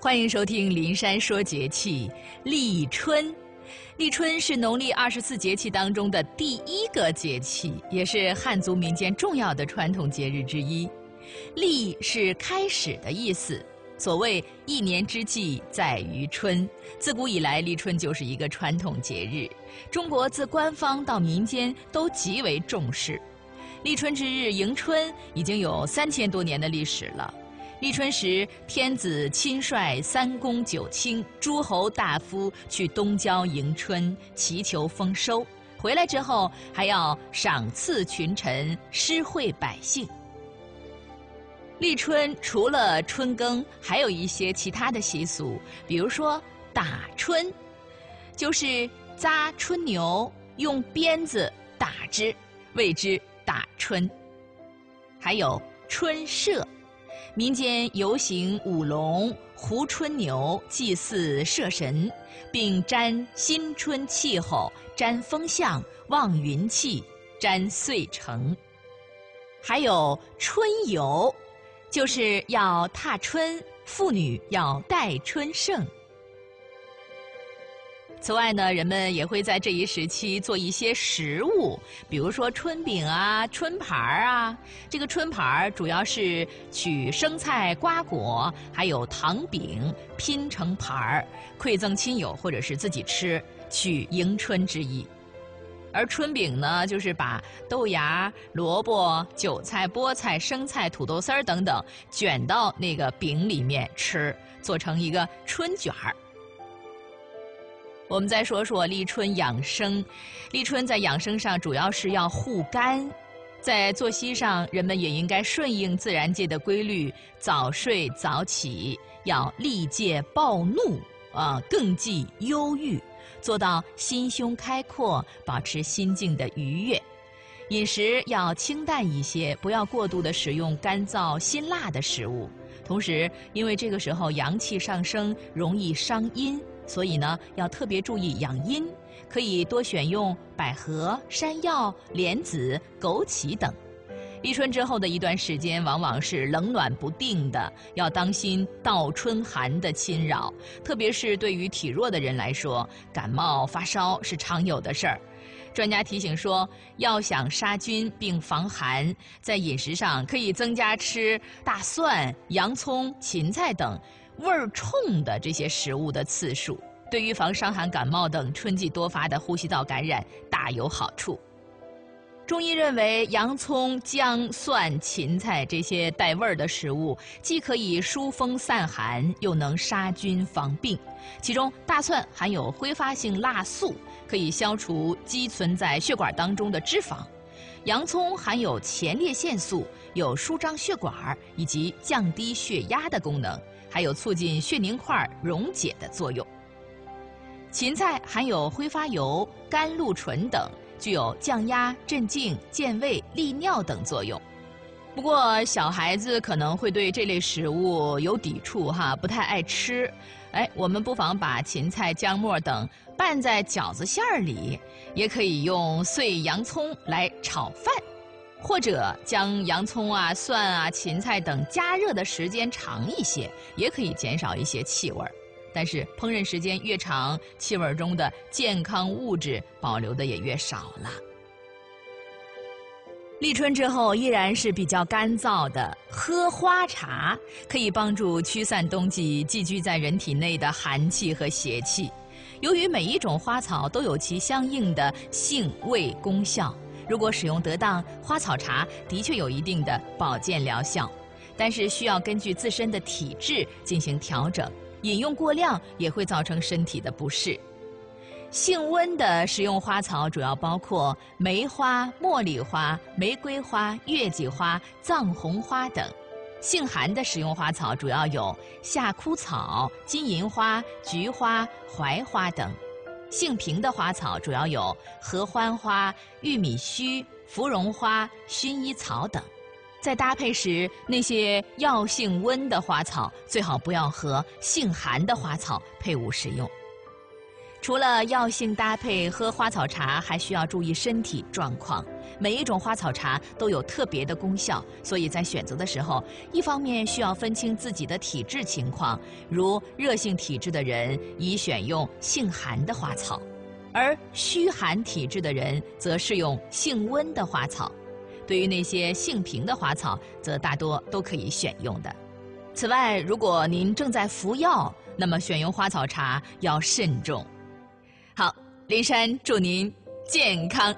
欢迎收听《林山说节气》。立春，立春是农历二十四节气当中的第一个节气，也是汉族民间重要的传统节日之一。立是开始的意思，所谓一年之计在于春。自古以来，立春就是一个传统节日，中国自官方到民间都极为重视。立春之日迎春已经有三千多年的历史了。立春时，天子亲率三公九卿、诸侯大夫去东郊迎春，祈求丰收。回来之后，还要赏赐群臣，施惠百姓。立春除了春耕，还有一些其他的习俗，比如说打春，就是扎春牛，用鞭子打之，谓之打春。还有春社。民间游行舞龙、胡春牛，祭祀社神，并沾新春气候、沾风向、望云气、沾岁成。还有春游，就是要踏春，妇女要戴春盛。此外呢，人们也会在这一时期做一些食物，比如说春饼啊、春盘儿啊。这个春盘儿主要是取生菜、瓜果，还有糖饼拼成盘儿，馈赠亲友或者是自己吃，取迎春之意。而春饼呢，就是把豆芽、萝卜、韭菜、菠菜、生菜、土豆丝儿等等卷到那个饼里面吃，做成一个春卷儿。我们再说说立春养生。立春在养生上主要是要护肝，在作息上，人们也应该顺应自然界的规律，早睡早起，要力戒暴怒啊，更忌忧郁，做到心胸开阔，保持心境的愉悦。饮食要清淡一些，不要过度的使用干燥辛辣的食物。同时，因为这个时候阳气上升，容易伤阴。所以呢，要特别注意养阴，可以多选用百合、山药、莲子、枸杞等。立春之后的一段时间，往往是冷暖不定的，要当心倒春寒的侵扰。特别是对于体弱的人来说，感冒发烧是常有的事儿。专家提醒说，要想杀菌并防寒，在饮食上可以增加吃大蒜、洋葱、芹菜等。味儿冲的这些食物的次数，对预防伤寒感冒等春季多发的呼吸道感染大有好处。中医认为，洋葱、姜、蒜、芹菜这些带味儿的食物，既可以疏风散寒，又能杀菌防病。其中，大蒜含有挥发性辣素，可以消除积存在血管当中的脂肪；洋葱含有前列腺素，有舒张血管以及降低血压的功能。还有促进血凝块溶解的作用。芹菜含有挥发油、甘露醇等，具有降压、镇静、健胃、利尿等作用。不过，小孩子可能会对这类食物有抵触，哈，不太爱吃。哎，我们不妨把芹菜、姜末等拌在饺子馅儿里，也可以用碎洋葱来炒饭。或者将洋葱啊、蒜啊、芹菜等加热的时间长一些，也可以减少一些气味儿。但是烹饪时间越长，气味中的健康物质保留的也越少了。立春之后依然是比较干燥的，喝花茶可以帮助驱散冬季寄居在人体内的寒气和邪气。由于每一种花草都有其相应的性味功效。如果使用得当，花草茶的确有一定的保健疗效，但是需要根据自身的体质进行调整。饮用过量也会造成身体的不适。性温的食用花草主要包括梅花、茉莉花、玫瑰花、月季花、藏红花等；性寒的食用花草主要有夏枯草、金银花、菊花、槐花等。性平的花草主要有合欢花、玉米须、芙蓉花、薰衣草等。在搭配时，那些药性温的花草最好不要和性寒的花草配伍使用。除了药性搭配，喝花草茶还需要注意身体状况。每一种花草茶都有特别的功效，所以在选择的时候，一方面需要分清自己的体质情况，如热性体质的人宜选用性寒的花草，而虚寒体质的人则适用性温的花草。对于那些性平的花草，则大多都可以选用的。此外，如果您正在服药，那么选用花草茶要慎重。好，林珊祝您健康。